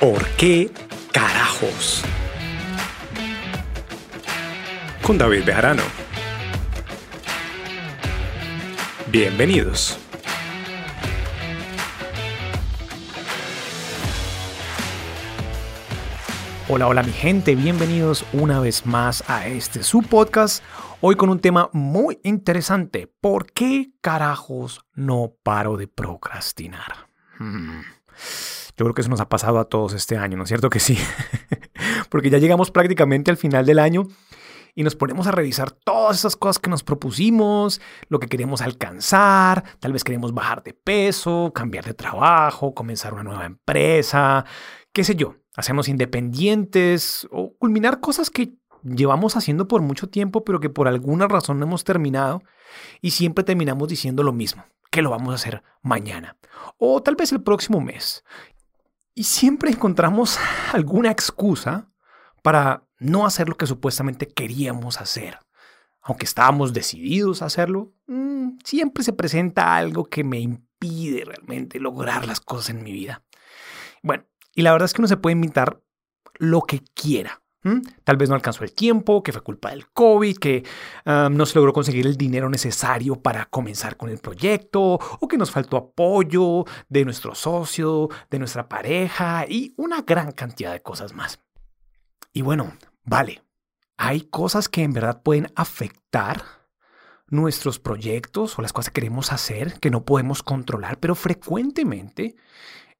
¿Por qué carajos? Con David Bejarano. Bienvenidos. Hola, hola mi gente, bienvenidos una vez más a este su podcast. Hoy con un tema muy interesante. ¿Por qué carajos no paro de procrastinar? Hmm. Yo creo que eso nos ha pasado a todos este año, ¿no es cierto que sí? Porque ya llegamos prácticamente al final del año y nos ponemos a revisar todas esas cosas que nos propusimos, lo que queremos alcanzar, tal vez queremos bajar de peso, cambiar de trabajo, comenzar una nueva empresa, qué sé yo, hacernos independientes o culminar cosas que llevamos haciendo por mucho tiempo, pero que por alguna razón no hemos terminado y siempre terminamos diciendo lo mismo, que lo vamos a hacer mañana o tal vez el próximo mes. Y siempre encontramos alguna excusa para no hacer lo que supuestamente queríamos hacer. Aunque estábamos decididos a hacerlo, mm, siempre se presenta algo que me impide realmente lograr las cosas en mi vida. Bueno, y la verdad es que uno se puede inventar lo que quiera. Tal vez no alcanzó el tiempo, que fue culpa del COVID, que no se logró conseguir el dinero necesario para comenzar con el proyecto, o que nos faltó apoyo de nuestro socio, de nuestra pareja y una gran cantidad de cosas más. Y bueno, vale, hay cosas que en verdad pueden afectar nuestros proyectos o las cosas que queremos hacer que no podemos controlar, pero frecuentemente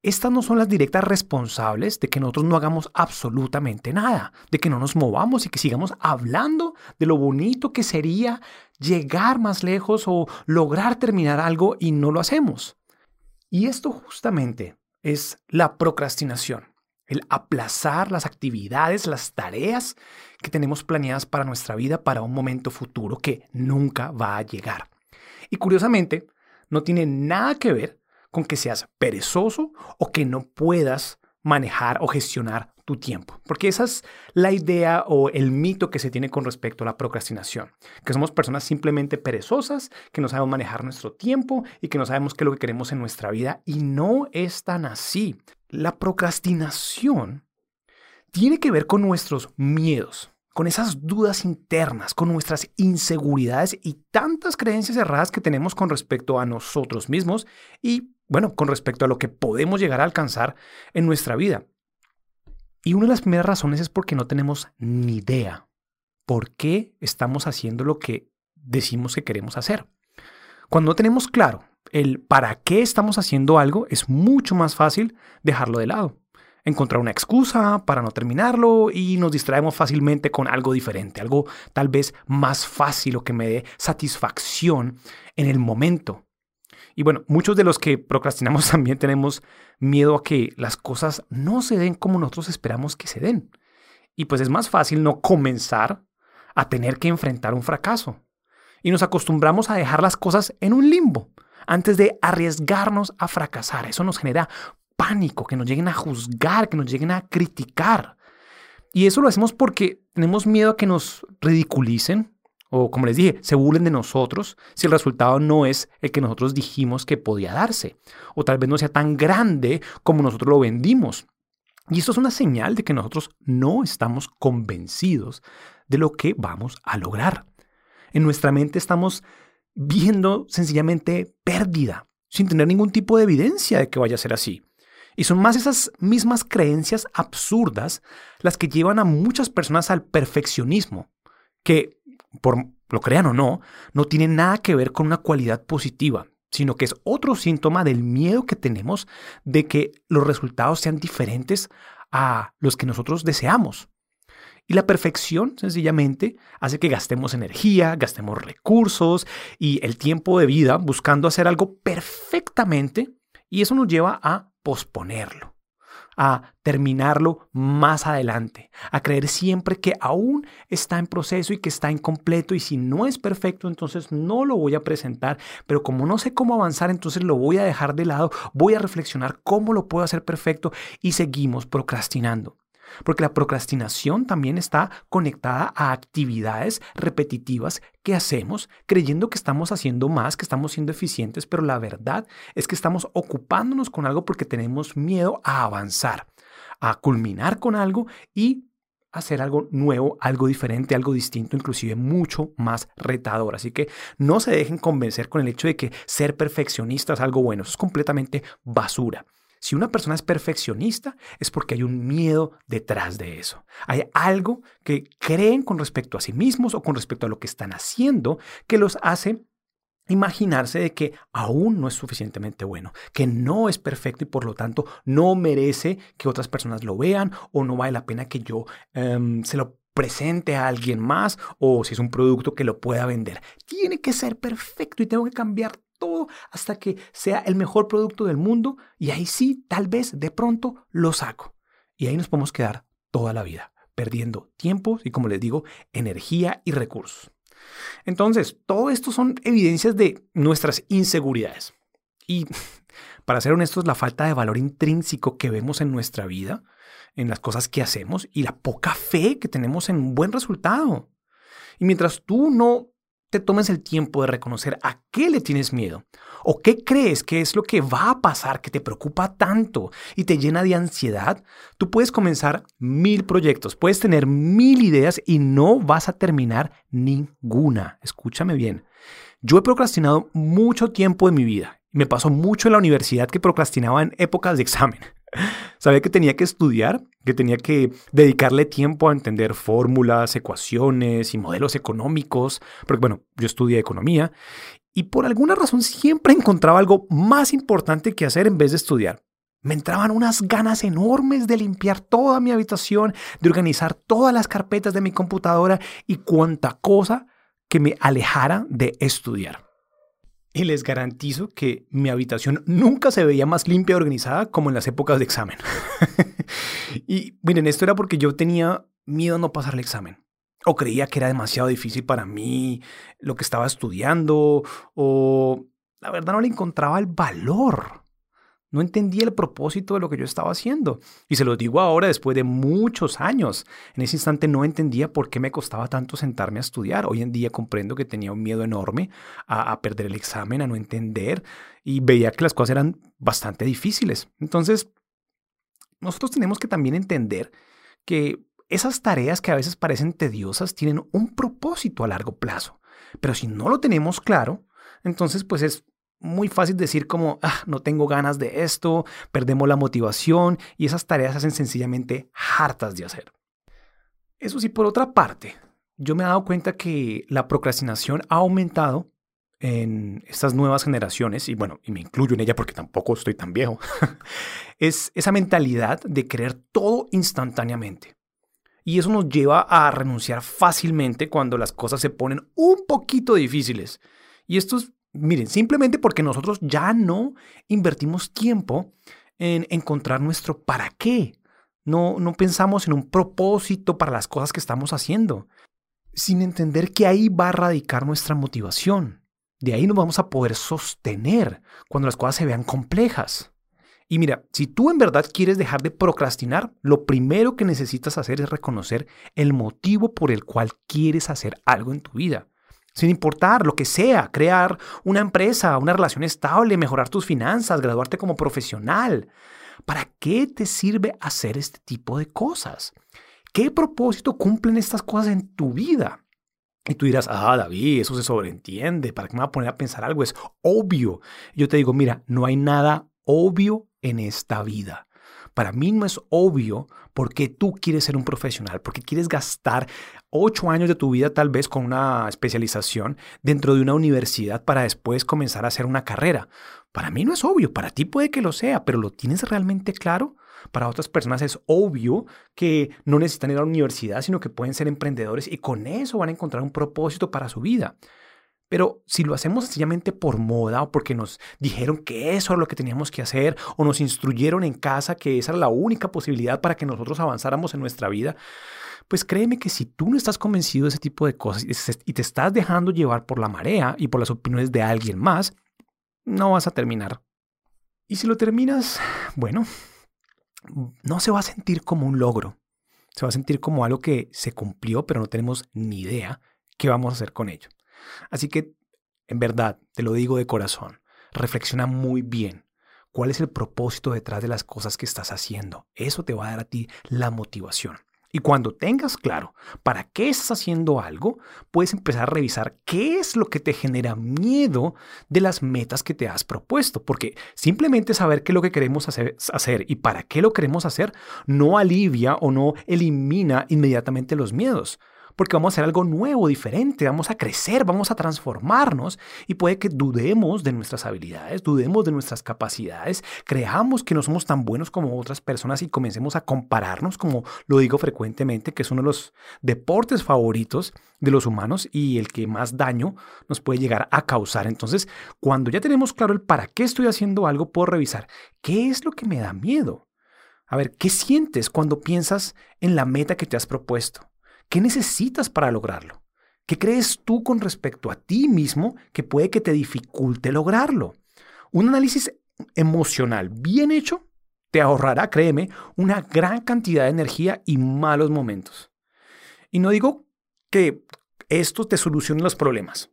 estas no son las directas responsables de que nosotros no hagamos absolutamente nada, de que no nos movamos y que sigamos hablando de lo bonito que sería llegar más lejos o lograr terminar algo y no lo hacemos. Y esto justamente es la procrastinación, el aplazar las actividades, las tareas que tenemos planeadas para nuestra vida para un momento futuro que nunca va a llegar. Y curiosamente, no tiene nada que ver con que seas perezoso o que no puedas manejar o gestionar tu tiempo. Porque esa es la idea o el mito que se tiene con respecto a la procrastinación. Que somos personas simplemente perezosas, que no sabemos manejar nuestro tiempo y que no sabemos qué es lo que queremos en nuestra vida. Y no es tan así. La procrastinación tiene que ver con nuestros miedos, con esas dudas internas, con nuestras inseguridades y tantas creencias erradas que tenemos con respecto a nosotros mismos y, bueno, con respecto a lo que podemos llegar a alcanzar en nuestra vida. Y una de las primeras razones es porque no tenemos ni idea por qué estamos haciendo lo que decimos que queremos hacer. Cuando no tenemos claro el para qué estamos haciendo algo, es mucho más fácil dejarlo de lado encontrar una excusa para no terminarlo y nos distraemos fácilmente con algo diferente, algo tal vez más fácil o que me dé satisfacción en el momento. Y bueno, muchos de los que procrastinamos también tenemos miedo a que las cosas no se den como nosotros esperamos que se den. Y pues es más fácil no comenzar a tener que enfrentar un fracaso. Y nos acostumbramos a dejar las cosas en un limbo antes de arriesgarnos a fracasar. Eso nos genera pánico, que nos lleguen a juzgar, que nos lleguen a criticar. Y eso lo hacemos porque tenemos miedo a que nos ridiculicen o, como les dije, se burlen de nosotros si el resultado no es el que nosotros dijimos que podía darse. O tal vez no sea tan grande como nosotros lo vendimos. Y esto es una señal de que nosotros no estamos convencidos de lo que vamos a lograr. En nuestra mente estamos viendo sencillamente pérdida, sin tener ningún tipo de evidencia de que vaya a ser así. Y son más esas mismas creencias absurdas las que llevan a muchas personas al perfeccionismo, que, por lo crean o no, no tiene nada que ver con una cualidad positiva, sino que es otro síntoma del miedo que tenemos de que los resultados sean diferentes a los que nosotros deseamos. Y la perfección, sencillamente, hace que gastemos energía, gastemos recursos y el tiempo de vida buscando hacer algo perfectamente, y eso nos lleva a posponerlo, a terminarlo más adelante, a creer siempre que aún está en proceso y que está incompleto y si no es perfecto, entonces no lo voy a presentar, pero como no sé cómo avanzar, entonces lo voy a dejar de lado, voy a reflexionar cómo lo puedo hacer perfecto y seguimos procrastinando. Porque la procrastinación también está conectada a actividades repetitivas que hacemos creyendo que estamos haciendo más, que estamos siendo eficientes, pero la verdad es que estamos ocupándonos con algo porque tenemos miedo a avanzar, a culminar con algo y hacer algo nuevo, algo diferente, algo distinto, inclusive mucho más retador. Así que no se dejen convencer con el hecho de que ser perfeccionista es algo bueno. Es completamente basura. Si una persona es perfeccionista es porque hay un miedo detrás de eso. Hay algo que creen con respecto a sí mismos o con respecto a lo que están haciendo que los hace imaginarse de que aún no es suficientemente bueno, que no es perfecto y por lo tanto no merece que otras personas lo vean o no vale la pena que yo em, se lo presente a alguien más o si es un producto que lo pueda vender. Tiene que ser perfecto y tengo que cambiar todo hasta que sea el mejor producto del mundo y ahí sí, tal vez de pronto lo saco. Y ahí nos podemos quedar toda la vida, perdiendo tiempo y como les digo, energía y recursos. Entonces, todo esto son evidencias de nuestras inseguridades. Y para ser honestos, la falta de valor intrínseco que vemos en nuestra vida, en las cosas que hacemos y la poca fe que tenemos en un buen resultado. Y mientras tú no te tomes el tiempo de reconocer a qué le tienes miedo o qué crees que es lo que va a pasar que te preocupa tanto y te llena de ansiedad, tú puedes comenzar mil proyectos, puedes tener mil ideas y no vas a terminar ninguna. Escúchame bien. Yo he procrastinado mucho tiempo en mi vida. Me pasó mucho en la universidad que procrastinaba en épocas de examen. Sabía que tenía que estudiar, que tenía que dedicarle tiempo a entender fórmulas, ecuaciones y modelos económicos, porque bueno, yo estudié economía y por alguna razón siempre encontraba algo más importante que hacer en vez de estudiar. Me entraban unas ganas enormes de limpiar toda mi habitación, de organizar todas las carpetas de mi computadora y cuanta cosa que me alejara de estudiar y les garantizo que mi habitación nunca se veía más limpia y organizada como en las épocas de examen. y miren, esto era porque yo tenía miedo a no pasar el examen. O creía que era demasiado difícil para mí lo que estaba estudiando, o la verdad no le encontraba el valor. No entendía el propósito de lo que yo estaba haciendo. Y se lo digo ahora después de muchos años. En ese instante no entendía por qué me costaba tanto sentarme a estudiar. Hoy en día comprendo que tenía un miedo enorme a, perder el examen, a no entender. Y veía que las cosas eran bastante difíciles. Entonces, nosotros tenemos que también entender que esas tareas que a veces parecen tediosas tienen un propósito a largo plazo. Pero si no lo tenemos claro, entonces pues es muy fácil decir como, ah, no tengo ganas de esto, perdemos la motivación y esas tareas se hacen sencillamente hartas de hacer. Eso sí, por otra parte, yo me he dado cuenta que la procrastinación ha aumentado en estas nuevas generaciones, y bueno, y me incluyo en ella porque tampoco estoy tan viejo, es esa mentalidad de querer todo instantáneamente. Y eso nos lleva a renunciar fácilmente cuando las cosas se ponen un poquito difíciles. Y esto es Miren, simplemente porque nosotros ya no invertimos tiempo en encontrar nuestro para qué. No, no pensamos en un propósito para las cosas que estamos haciendo, sin entender que ahí va a radicar nuestra motivación. De ahí nos vamos a poder sostener cuando las cosas se vean complejas. Y mira, si tú en verdad quieres dejar de procrastinar, lo primero que necesitas hacer es reconocer el motivo por el cual quieres hacer algo en tu vida sin importar lo que sea, crear una empresa, una relación estable, mejorar tus finanzas, graduarte como profesional. ¿Para qué te sirve hacer este tipo de cosas? ¿Qué propósito cumplen estas cosas en tu vida? Y tú dirás, ah, David, eso se sobreentiende, ¿para qué me voy a poner a pensar algo? Es obvio. Yo te digo, mira, no hay nada obvio en esta vida. Para mí no es obvio por qué tú quieres ser un profesional, porque quieres gastar ocho años de tu vida tal vez con una especialización dentro de una universidad para después comenzar a hacer una carrera. Para mí no es obvio, para ti puede que lo sea, pero ¿lo tienes realmente claro? Para otras personas es obvio que no necesitan ir a la universidad, sino que pueden ser emprendedores y con eso van a encontrar un propósito para su vida. Pero si lo hacemos sencillamente por moda o porque nos dijeron que eso era lo que teníamos que hacer o nos instruyeron en casa que esa era la única posibilidad para que nosotros avanzáramos en nuestra vida, pues créeme que si tú no estás convencido de ese tipo de cosas y te estás dejando llevar por la marea y por las opiniones de alguien más, no vas a terminar. Y si lo terminas, bueno, no se va a sentir como un logro. Se va a sentir como algo que se cumplió, pero no tenemos ni idea qué vamos a hacer con ello. Así que, en verdad, te lo digo de corazón, reflexiona muy bien ¿Cuál es el propósito detrás de las cosas que estás haciendo? Eso te va a dar a ti la motivación. Y cuando tengas claro para qué estás haciendo algo, puedes empezar a revisar qué es lo que te genera miedo de las metas que te has propuesto. Porque simplemente saber qué es lo que queremos hacer, y para qué lo queremos hacer no alivia o no elimina inmediatamente los miedos porque vamos a hacer algo nuevo, diferente, vamos a crecer, vamos a transformarnos y puede que dudemos de nuestras habilidades, dudemos de nuestras capacidades, creamos que no somos tan buenos como otras personas y comencemos a compararnos, como lo digo frecuentemente, que es uno de los deportes favoritos de los humanos y el que más daño nos puede llegar a causar. Entonces, cuando ya tenemos claro el para qué estoy haciendo algo, puedo revisar qué es lo que me da miedo. A ver, ¿qué sientes cuando piensas en la meta que te has propuesto? ¿Qué necesitas para lograrlo? ¿Qué crees tú con respecto a ti mismo que puede que te dificulte lograrlo? Un análisis emocional bien hecho te ahorrará, créeme, una gran cantidad de energía y malos momentos. Y no digo que esto te solucione los problemas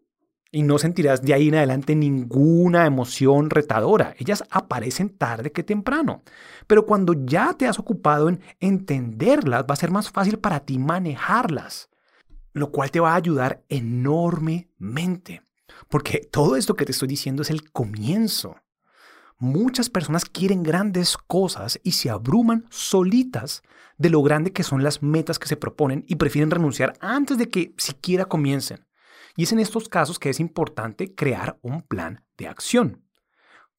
y no sentirás de ahí en adelante ninguna emoción retadora. Ellas aparecen tarde que temprano. Pero cuando ya te has ocupado en entenderlas, va a ser más fácil para ti manejarlas, lo cual te va a ayudar enormemente. Porque todo esto que te estoy diciendo es el comienzo. Muchas personas quieren grandes cosas y se abruman solitas de lo grande que son las metas que se proponen y prefieren renunciar antes de que siquiera comiencen. Y es en estos casos que es importante crear un plan de acción.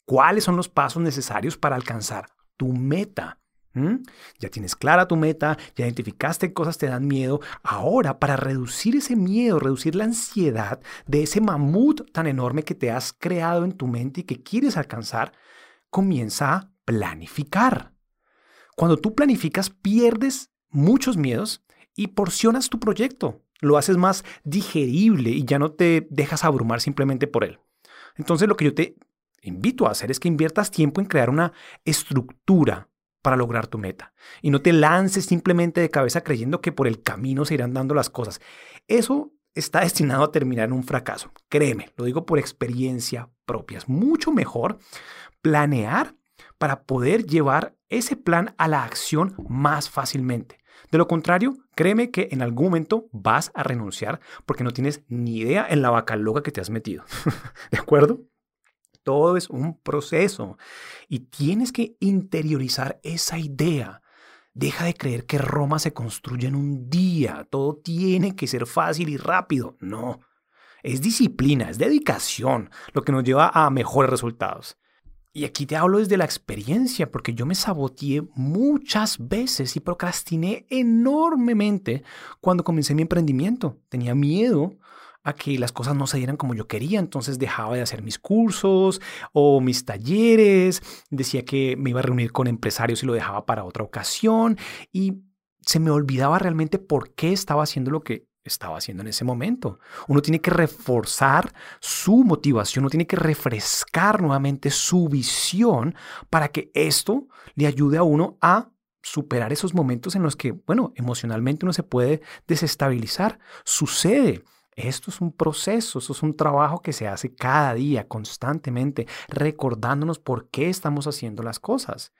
¿Cuáles son los pasos necesarios para alcanzar tu meta? ¿Mm? Ya tienes clara tu meta, ya identificaste cosas te dan miedo. Ahora, para reducir ese miedo, reducir la ansiedad de ese mamut tan enorme que te has creado en tu mente y que quieres alcanzar, comienza a planificar. Cuando tú planificas, pierdes muchos miedos y porcionas tu proyecto lo haces más digerible y ya no te dejas abrumar simplemente por él. Entonces lo que yo te invito a hacer es que inviertas tiempo en crear una estructura para lograr tu meta y no te lances simplemente de cabeza creyendo que por el camino se irán dando las cosas. Eso está destinado a terminar en un fracaso. Créeme, lo digo por experiencia propia. Es mucho mejor planear para poder llevar ese plan a la acción más fácilmente. De lo contrario, créeme que en algún momento vas a renunciar porque no tienes ni idea en la vaca loca que te has metido. ¿De acuerdo? Todo es un proceso y tienes que interiorizar esa idea. Deja de creer que Roma se construye en un día. Todo tiene que ser fácil y rápido. No. Es disciplina, es dedicación lo que nos lleva a mejores resultados. Y aquí te hablo desde la experiencia, porque yo me saboteé muchas veces y procrastiné enormemente cuando comencé mi emprendimiento. Tenía miedo a que las cosas no se dieran como yo quería, entonces dejaba de hacer mis cursos o mis talleres, decía que me iba a reunir con empresarios y lo dejaba para otra ocasión y se me olvidaba realmente por qué estaba haciendo lo que estaba haciendo en ese momento. Uno tiene que reforzar su motivación, uno tiene que refrescar nuevamente su visión para que esto le ayude a uno a superar esos momentos en los que, bueno, emocionalmente uno se puede desestabilizar. Sucede. Esto es un proceso, esto es un trabajo que se hace cada día, constantemente, recordándonos por qué estamos haciendo las cosas.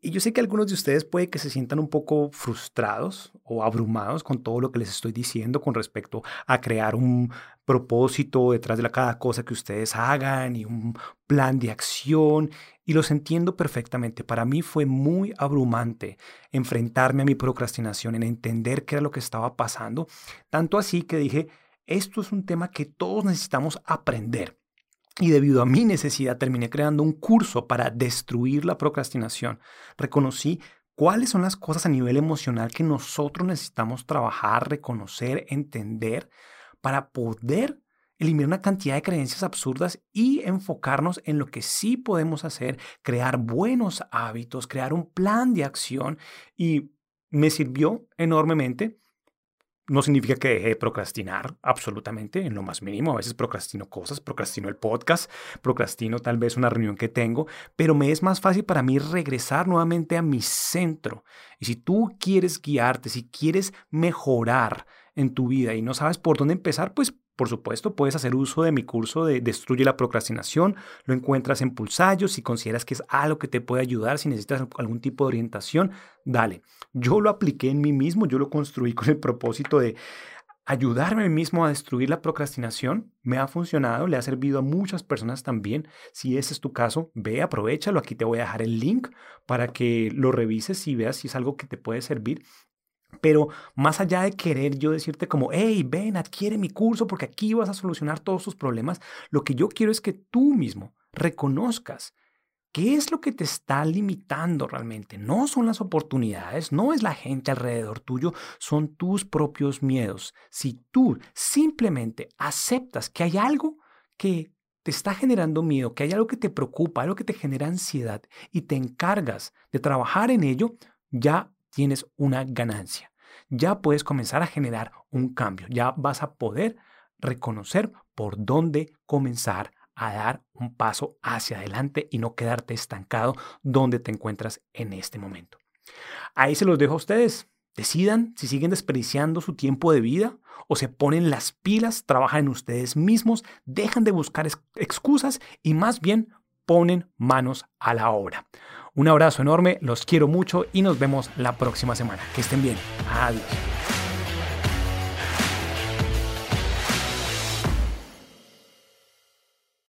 Y yo sé que algunos de ustedes puede que se sientan un poco frustrados o abrumados con todo lo que les estoy diciendo con respecto a crear un propósito detrás de cada cosa que ustedes hagan y un plan de acción. Y los entiendo perfectamente. Para mí fue muy abrumante enfrentarme a mi procrastinación, en entender qué era lo que estaba pasando. Tanto así que dije, esto es un tema que todos necesitamos aprender. Y debido a mi necesidad terminé creando un curso para destruir la procrastinación. Reconocí cuáles son las cosas a nivel emocional que nosotros necesitamos trabajar, reconocer, entender para poder eliminar una cantidad de creencias absurdas y enfocarnos en lo que sí podemos hacer, crear buenos hábitos, crear un plan de acción y me sirvió enormemente no significa que deje de procrastinar absolutamente, en lo más mínimo. A veces procrastino cosas, procrastino el podcast, procrastino tal vez una reunión que tengo, pero me es más fácil para mí regresar nuevamente a mi centro. Y si tú quieres guiarte, si quieres mejorar en tu vida y no sabes por dónde empezar, pues Por supuesto, puedes hacer uso de mi curso de Destruye la procrastinación. Lo encuentras en Pulsallo. Si consideras que es algo que te puede ayudar, si necesitas algún tipo de orientación, dale. Yo lo apliqué en mí mismo, yo lo construí con el propósito de ayudarme a mí mismo a destruir la procrastinación. Me ha funcionado, le ha servido a muchas personas también. Si ese es tu caso, ve, aprovechalo. Aquí te voy a dejar el link para que lo revises y veas si es algo que te puede servir. Pero más allá de querer yo decirte como, hey, ven, adquiere mi curso porque aquí vas a solucionar todos tus problemas, lo que yo quiero es que tú mismo reconozcas qué es lo que te está limitando realmente. No son las oportunidades, no es la gente alrededor tuyo, son tus propios miedos. Si tú simplemente aceptas que hay algo que te está generando miedo, que hay algo que te preocupa, algo que te genera ansiedad y te encargas de trabajar en ello, ya tienes una ganancia. Ya puedes comenzar a generar un cambio. Ya vas a poder reconocer por dónde comenzar a dar un paso hacia adelante y no quedarte estancado donde te encuentras en este momento. Ahí se los dejo a ustedes. Decidan si siguen desperdiciando su tiempo de vida o se ponen las pilas, trabajan en ustedes mismos, dejan de buscar excusas y más bien ponen manos a la obra. Un abrazo enorme, los quiero mucho y nos vemos la próxima semana. Que estén bien. Adiós.